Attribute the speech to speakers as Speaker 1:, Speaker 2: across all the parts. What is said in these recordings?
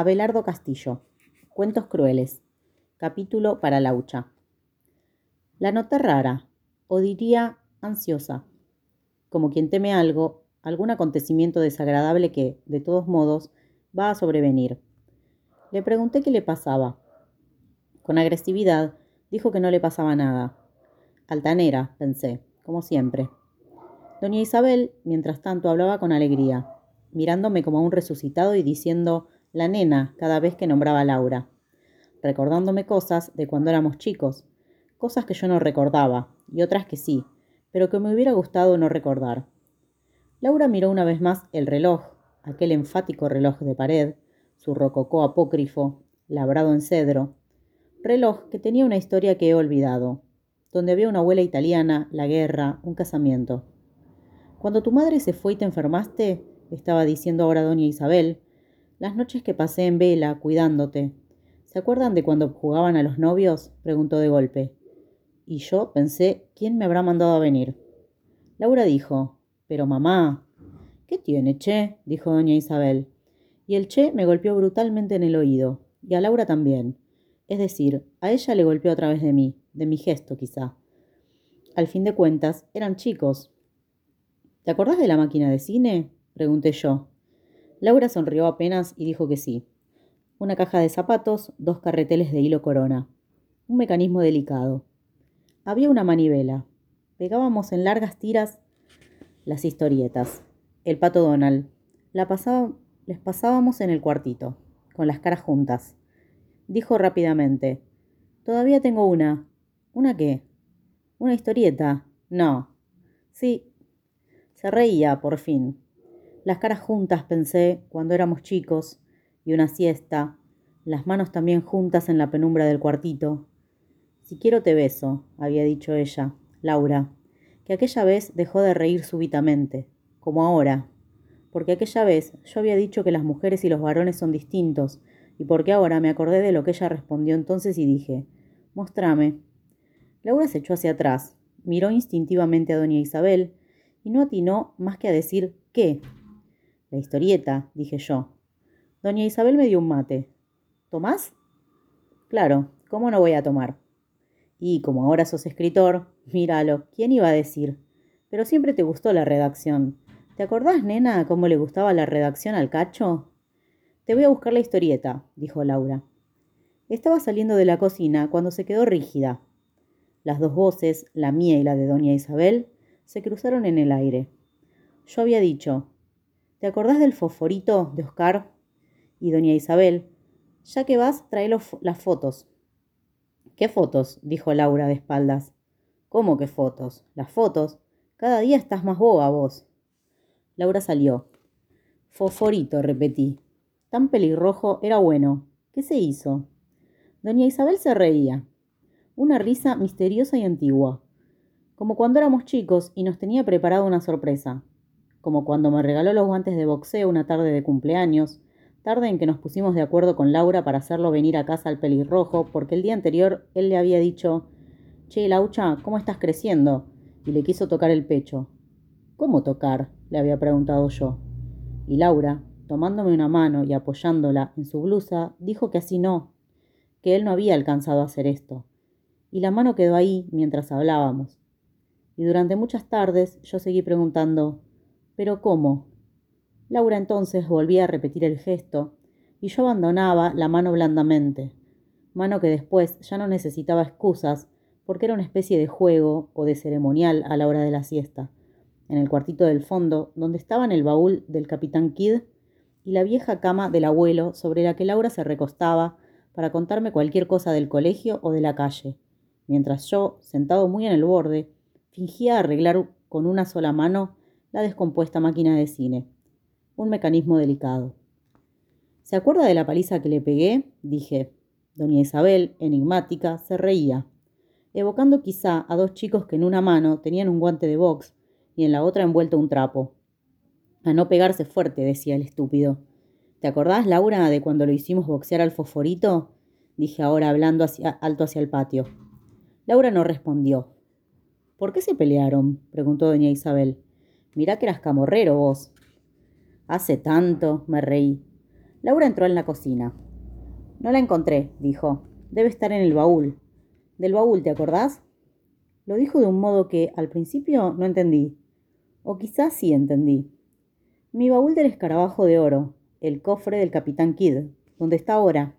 Speaker 1: Abelardo Castillo. Cuentos crueles. Capítulo para Laucha. La noté rara, o diría ansiosa, como quien teme algo, algún acontecimiento desagradable que, de todos modos, va a sobrevenir. Le pregunté qué le pasaba. Con agresividad, dijo que no le pasaba nada. Altanera, pensé, como siempre. Doña Isabel, mientras tanto, hablaba con alegría, mirándome como a un resucitado y diciendo la nena cada vez que nombraba a Laura, recordándome cosas de cuando éramos chicos, cosas que yo no recordaba y otras que sí, pero que me hubiera gustado no recordar. Laura miró una vez más el reloj, aquel enfático reloj de pared, su rococó apócrifo, labrado en cedro, reloj que tenía una historia que he olvidado, donde había una abuela italiana, la guerra, un casamiento. Cuando tu madre se fue y te enfermaste, estaba diciendo ahora doña Isabel, las noches que pasé en vela, cuidándote. ¿Se acuerdan de cuando jugaban a los novios? preguntó de golpe. Y yo pensé, ¿quién me habrá mandado a venir? Laura dijo, pero mamá. ¿Qué tiene, Che? dijo doña Isabel. Y el Che me golpeó brutalmente en el oído, y a Laura también. Es decir, a ella le golpeó a través de mí, de mi gesto quizá. Al fin de cuentas, eran chicos. ¿Te acordás de la máquina de cine? pregunté yo. Laura sonrió apenas y dijo que sí. Una caja de zapatos, dos carreteles de hilo corona. Un mecanismo delicado. Había una manivela. Pegábamos en largas tiras las historietas. El pato Donald. La les pasábamos en el cuartito, con las caras juntas. Dijo rápidamente. Todavía tengo una. ¿Una qué? ¿Una historieta? No. Sí. Se reía, por fin. Las caras juntas, pensé, cuando éramos chicos, y una siesta, las manos también juntas en la penumbra del cuartito. Si quiero te beso, había dicho ella, Laura, que aquella vez dejó de reír súbitamente, como ahora, porque aquella vez yo había dicho que las mujeres y los varones son distintos, y porque ahora me acordé de lo que ella respondió entonces y dije, Mostrame. Laura se echó hacia atrás, miró instintivamente a doña Isabel, y no atinó más que a decir ¿qué? La historieta, dije yo. Doña Isabel me dio un mate. ¿Tomás? Claro, ¿cómo no voy a tomar? Y como ahora sos escritor, míralo, ¿quién iba a decir? Pero siempre te gustó la redacción. ¿Te acordás, nena, cómo le gustaba la redacción al cacho? Te voy a buscar la historieta, dijo Laura. Estaba saliendo de la cocina cuando se quedó rígida. Las dos voces, la mía y la de doña Isabel, se cruzaron en el aire. Yo había dicho, ¿Te acordás del fosforito de Oscar? Y doña Isabel, ya que vas, trae las fotos. ¿Qué fotos? dijo Laura de espaldas. ¿Cómo qué fotos? Las fotos. Cada día estás más boba vos. Laura salió. Fosforito, repetí. Tan pelirrojo era bueno. ¿Qué se hizo? Doña Isabel se reía. Una risa misteriosa y antigua. Como cuando éramos chicos y nos tenía preparado una sorpresa como cuando me regaló los guantes de boxeo una tarde de cumpleaños, tarde en que nos pusimos de acuerdo con Laura para hacerlo venir a casa al pelirrojo, porque el día anterior él le había dicho, Che, Laucha, ¿cómo estás creciendo? y le quiso tocar el pecho. ¿Cómo tocar? le había preguntado yo. Y Laura, tomándome una mano y apoyándola en su blusa, dijo que así no, que él no había alcanzado a hacer esto. Y la mano quedó ahí mientras hablábamos. Y durante muchas tardes yo seguí preguntando, pero ¿cómo? Laura entonces volvía a repetir el gesto, y yo abandonaba la mano blandamente, mano que después ya no necesitaba excusas, porque era una especie de juego o de ceremonial a la hora de la siesta, en el cuartito del fondo, donde estaban el baúl del capitán Kidd y la vieja cama del abuelo sobre la que Laura se recostaba para contarme cualquier cosa del colegio o de la calle, mientras yo, sentado muy en el borde, fingía arreglar con una sola mano la descompuesta máquina de cine. Un mecanismo delicado. ¿Se acuerda de la paliza que le pegué? dije. Doña Isabel, enigmática, se reía, evocando quizá a dos chicos que en una mano tenían un guante de box y en la otra envuelto un trapo. A no pegarse fuerte, decía el estúpido. ¿Te acordás, Laura, de cuando lo hicimos boxear al fosforito? dije ahora hablando alto hacia el patio. Laura no respondió. ¿Por qué se pelearon? preguntó doña Isabel. Mirá que eras camorrero vos. Hace tanto, me reí. Laura entró en la cocina. No la encontré, dijo. Debe estar en el baúl. ¿Del baúl te acordás? Lo dijo de un modo que al principio no entendí. O quizás sí entendí. Mi baúl del escarabajo de oro, el cofre del capitán Kidd, ¿dónde está ahora?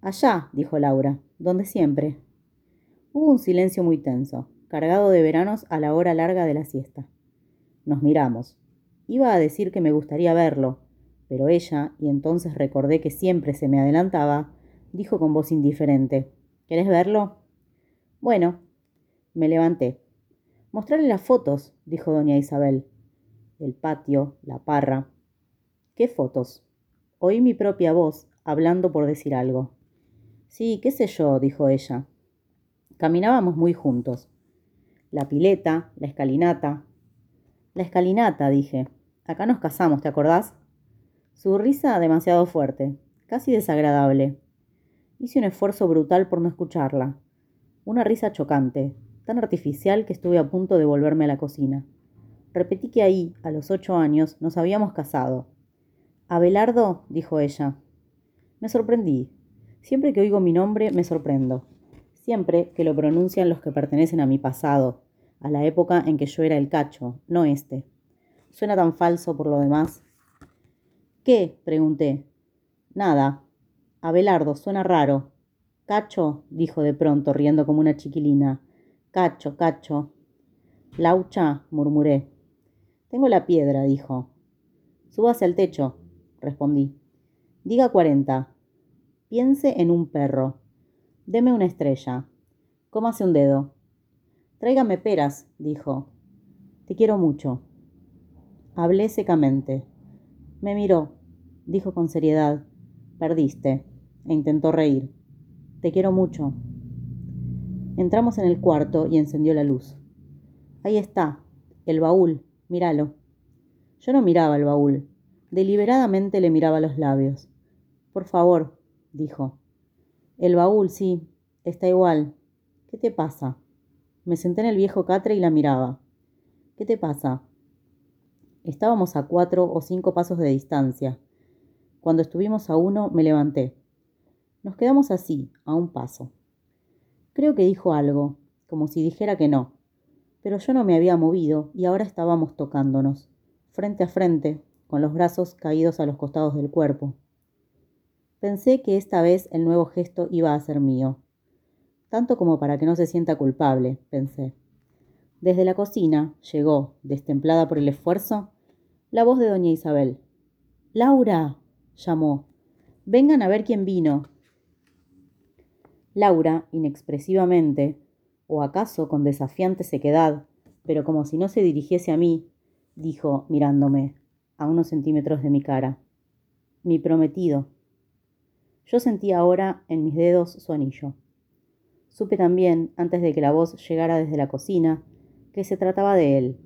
Speaker 1: Allá, dijo Laura, donde siempre. Hubo un silencio muy tenso, cargado de veranos a la hora larga de la siesta. Nos miramos. Iba a decir que me gustaría verlo, pero ella, y entonces recordé que siempre se me adelantaba, dijo con voz indiferente ¿Querés verlo? Bueno. Me levanté. Mostrarle las fotos, dijo doña Isabel. El patio, la parra. ¿Qué fotos? Oí mi propia voz, hablando por decir algo. Sí, qué sé yo, dijo ella. Caminábamos muy juntos. La pileta, la escalinata. La escalinata, dije. Acá nos casamos, ¿te acordás? Su risa demasiado fuerte, casi desagradable. Hice un esfuerzo brutal por no escucharla. Una risa chocante, tan artificial que estuve a punto de volverme a la cocina. Repetí que ahí, a los ocho años, nos habíamos casado. Abelardo, dijo ella. Me sorprendí. Siempre que oigo mi nombre me sorprendo. Siempre que lo pronuncian los que pertenecen a mi pasado, a la época en que yo era el cacho, no este. Suena tan falso por lo demás. ¿Qué? pregunté. Nada. Abelardo, suena raro. Cacho, dijo de pronto, riendo como una chiquilina. Cacho, cacho. Laucha, murmuré. Tengo la piedra, dijo. Súbase al techo, respondí. Diga cuarenta. Piense en un perro. Deme una estrella. Cómase un dedo. Tráigame peras, dijo. Te quiero mucho. Hablé secamente. Me miró, dijo con seriedad. Perdiste. E intentó reír. Te quiero mucho. Entramos en el cuarto y encendió la luz. Ahí está, el baúl, míralo. Yo no miraba el baúl. Deliberadamente le miraba los labios. Por favor, dijo. El baúl, sí, está igual. ¿Qué te pasa? Me senté en el viejo catre y la miraba. ¿Qué te pasa? Estábamos a cuatro o cinco pasos de distancia. Cuando estuvimos a uno, me levanté. Nos quedamos así, a un paso. Creo que dijo algo, como si dijera que no, pero yo no me había movido y ahora estábamos tocándonos, frente a frente, con los brazos caídos a los costados del cuerpo. Pensé que esta vez el nuevo gesto iba a ser mío. Tanto como para que no se sienta culpable, pensé. Desde la cocina llegó, destemplada por el esfuerzo, la voz de doña Isabel. Laura. llamó. Vengan a ver quién vino. Laura, inexpresivamente, o acaso con desafiante sequedad, pero como si no se dirigiese a mí, dijo, mirándome, a unos centímetros de mi cara. Mi prometido. Yo sentí ahora en mis dedos su anillo. Supe también, antes de que la voz llegara desde la cocina, que se trataba de él.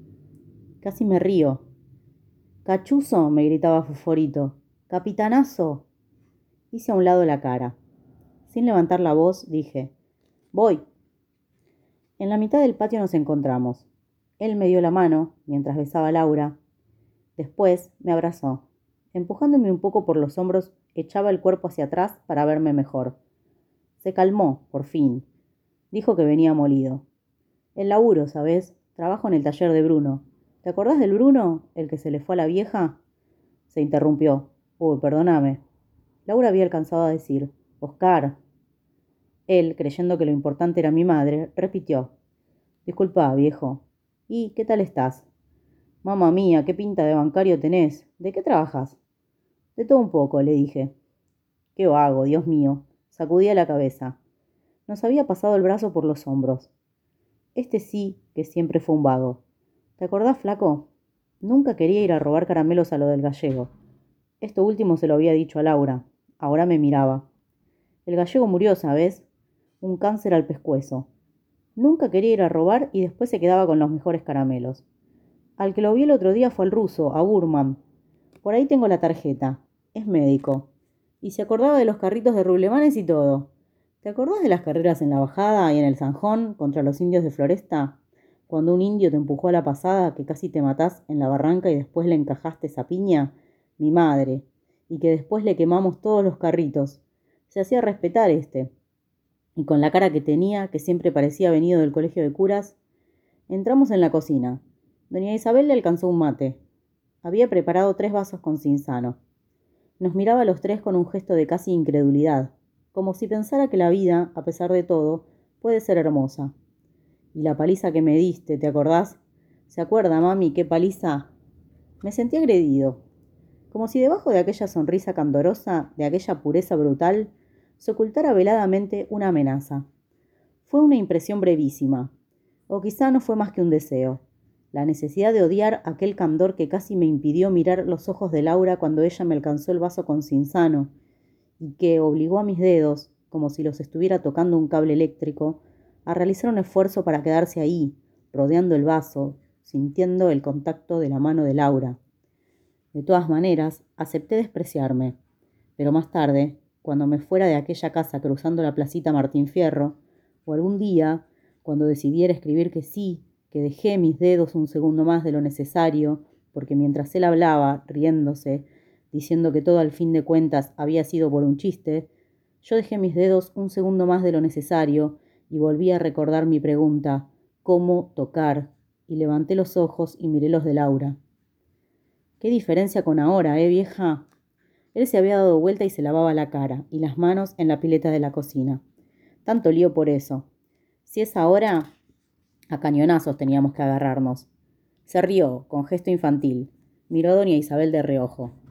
Speaker 1: Casi me río. Cachuzo, me gritaba Foforito. Capitanazo. Hice a un lado la cara. Sin levantar la voz, dije, Voy. En la mitad del patio nos encontramos. Él me dio la mano mientras besaba a Laura. Después me abrazó. Empujándome un poco por los hombros, echaba el cuerpo hacia atrás para verme mejor. Se calmó, por fin. Dijo que venía molido. El laburo, ¿sabes? Trabajo en el taller de Bruno. ¿Te acordás del Bruno, el que se le fue a la vieja? Se interrumpió. Uy, perdóname. Laura había alcanzado a decir, Oscar. Él, creyendo que lo importante era mi madre, repitió, Disculpa, viejo. ¿Y qué tal estás? Mamá mía, qué pinta de bancario tenés. ¿De qué trabajas? De todo un poco, le dije. Qué vago, Dios mío. Sacudía la cabeza. Nos había pasado el brazo por los hombros. Este sí que siempre fue un vago. ¿Te acordás, flaco? Nunca quería ir a robar caramelos a lo del gallego. Esto último se lo había dicho a Laura. Ahora me miraba. El gallego murió, ¿sabes? Un cáncer al pescuezo. Nunca quería ir a robar y después se quedaba con los mejores caramelos. Al que lo vi el otro día fue al ruso, a Burman. Por ahí tengo la tarjeta. Es médico. Y se acordaba de los carritos de rublemanes y todo. ¿Te acordás de las carreras en la bajada y en el Zanjón contra los indios de Floresta? Cuando un indio te empujó a la pasada que casi te matás en la barranca y después le encajaste esa piña? Mi madre. y que después le quemamos todos los carritos. Se hacía respetar este. Y con la cara que tenía, que siempre parecía venido del colegio de curas, entramos en la cocina. Doña Isabel le alcanzó un mate. Había preparado tres vasos con cinzano. Nos miraba a los tres con un gesto de casi incredulidad, como si pensara que la vida, a pesar de todo, puede ser hermosa. Y la paliza que me diste, ¿te acordás? ¿Se acuerda, mami, qué paliza? Me sentí agredido, como si debajo de aquella sonrisa candorosa, de aquella pureza brutal, se ocultara veladamente una amenaza. Fue una impresión brevísima, o quizá no fue más que un deseo, la necesidad de odiar aquel candor que casi me impidió mirar los ojos de Laura cuando ella me alcanzó el vaso con cinzano, y que obligó a mis dedos, como si los estuviera tocando un cable eléctrico, a realizar un esfuerzo para quedarse ahí, rodeando el vaso, sintiendo el contacto de la mano de Laura. De todas maneras, acepté despreciarme, pero más tarde, cuando me fuera de aquella casa cruzando la placita Martín Fierro, o algún día, cuando decidiera escribir que sí, que dejé mis dedos un segundo más de lo necesario, porque mientras él hablaba, riéndose, diciendo que todo al fin de cuentas había sido por un chiste, yo dejé mis dedos un segundo más de lo necesario y volví a recordar mi pregunta, ¿cómo tocar? Y levanté los ojos y miré los de Laura. Qué diferencia con ahora, ¿eh, vieja? Él se había dado vuelta y se lavaba la cara y las manos en la pileta de la cocina. Tanto lío por eso. Si es ahora, a cañonazos teníamos que agarrarnos. Se rió, con gesto infantil. Miró a doña Isabel de reojo.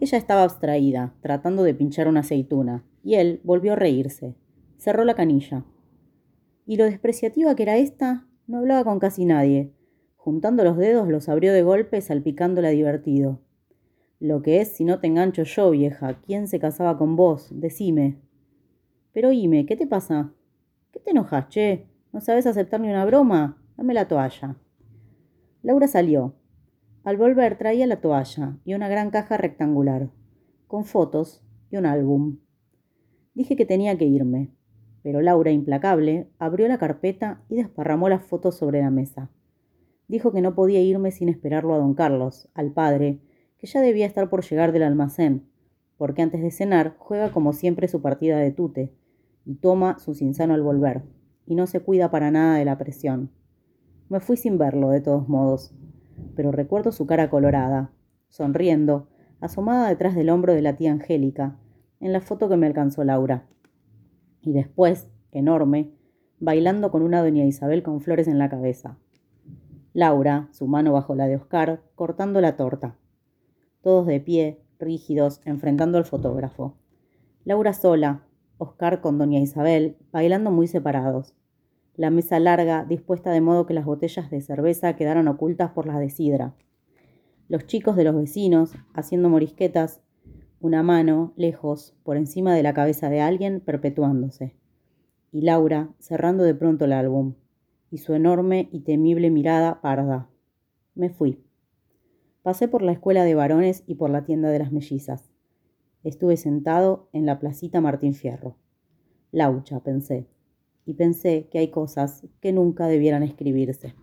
Speaker 1: Ella estaba abstraída, tratando de pinchar una aceituna, y él volvió a reírse. Cerró la canilla. Y lo despreciativa que era esta, no hablaba con casi nadie, Juntando los dedos los abrió de golpe, salpicándola divertido. Lo que es si no te engancho yo, vieja. ¿Quién se casaba con vos? Decime. Pero oíme, ¿qué te pasa? ¿Qué te enojas, che? ¿No sabes aceptar ni una broma? Dame la toalla. Laura salió. Al volver traía la toalla y una gran caja rectangular, con fotos y un álbum. Dije que tenía que irme, pero Laura, implacable, abrió la carpeta y desparramó las fotos sobre la mesa. Dijo que no podía irme sin esperarlo a don Carlos, al padre, que ya debía estar por llegar del almacén, porque antes de cenar juega como siempre su partida de tute, y toma su cinsano al volver, y no se cuida para nada de la presión. Me fui sin verlo, de todos modos, pero recuerdo su cara colorada, sonriendo, asomada detrás del hombro de la tía Angélica, en la foto que me alcanzó Laura. Y después, enorme, bailando con una doña Isabel con flores en la cabeza. Laura, su mano bajo la de Oscar, cortando la torta. Todos de pie, rígidos, enfrentando al fotógrafo. Laura sola, Oscar con doña Isabel, bailando muy separados. La mesa larga, dispuesta de modo que las botellas de cerveza quedaron ocultas por las de sidra. Los chicos de los vecinos, haciendo morisquetas, una mano, lejos, por encima de la cabeza de alguien, perpetuándose. Y Laura, cerrando de pronto el álbum y su enorme y temible mirada parda. Me fui. Pasé por la escuela de varones y por la tienda de las mellizas. Estuve sentado en la placita Martín Fierro. Laucha, pensé. Y pensé que hay cosas que nunca debieran escribirse.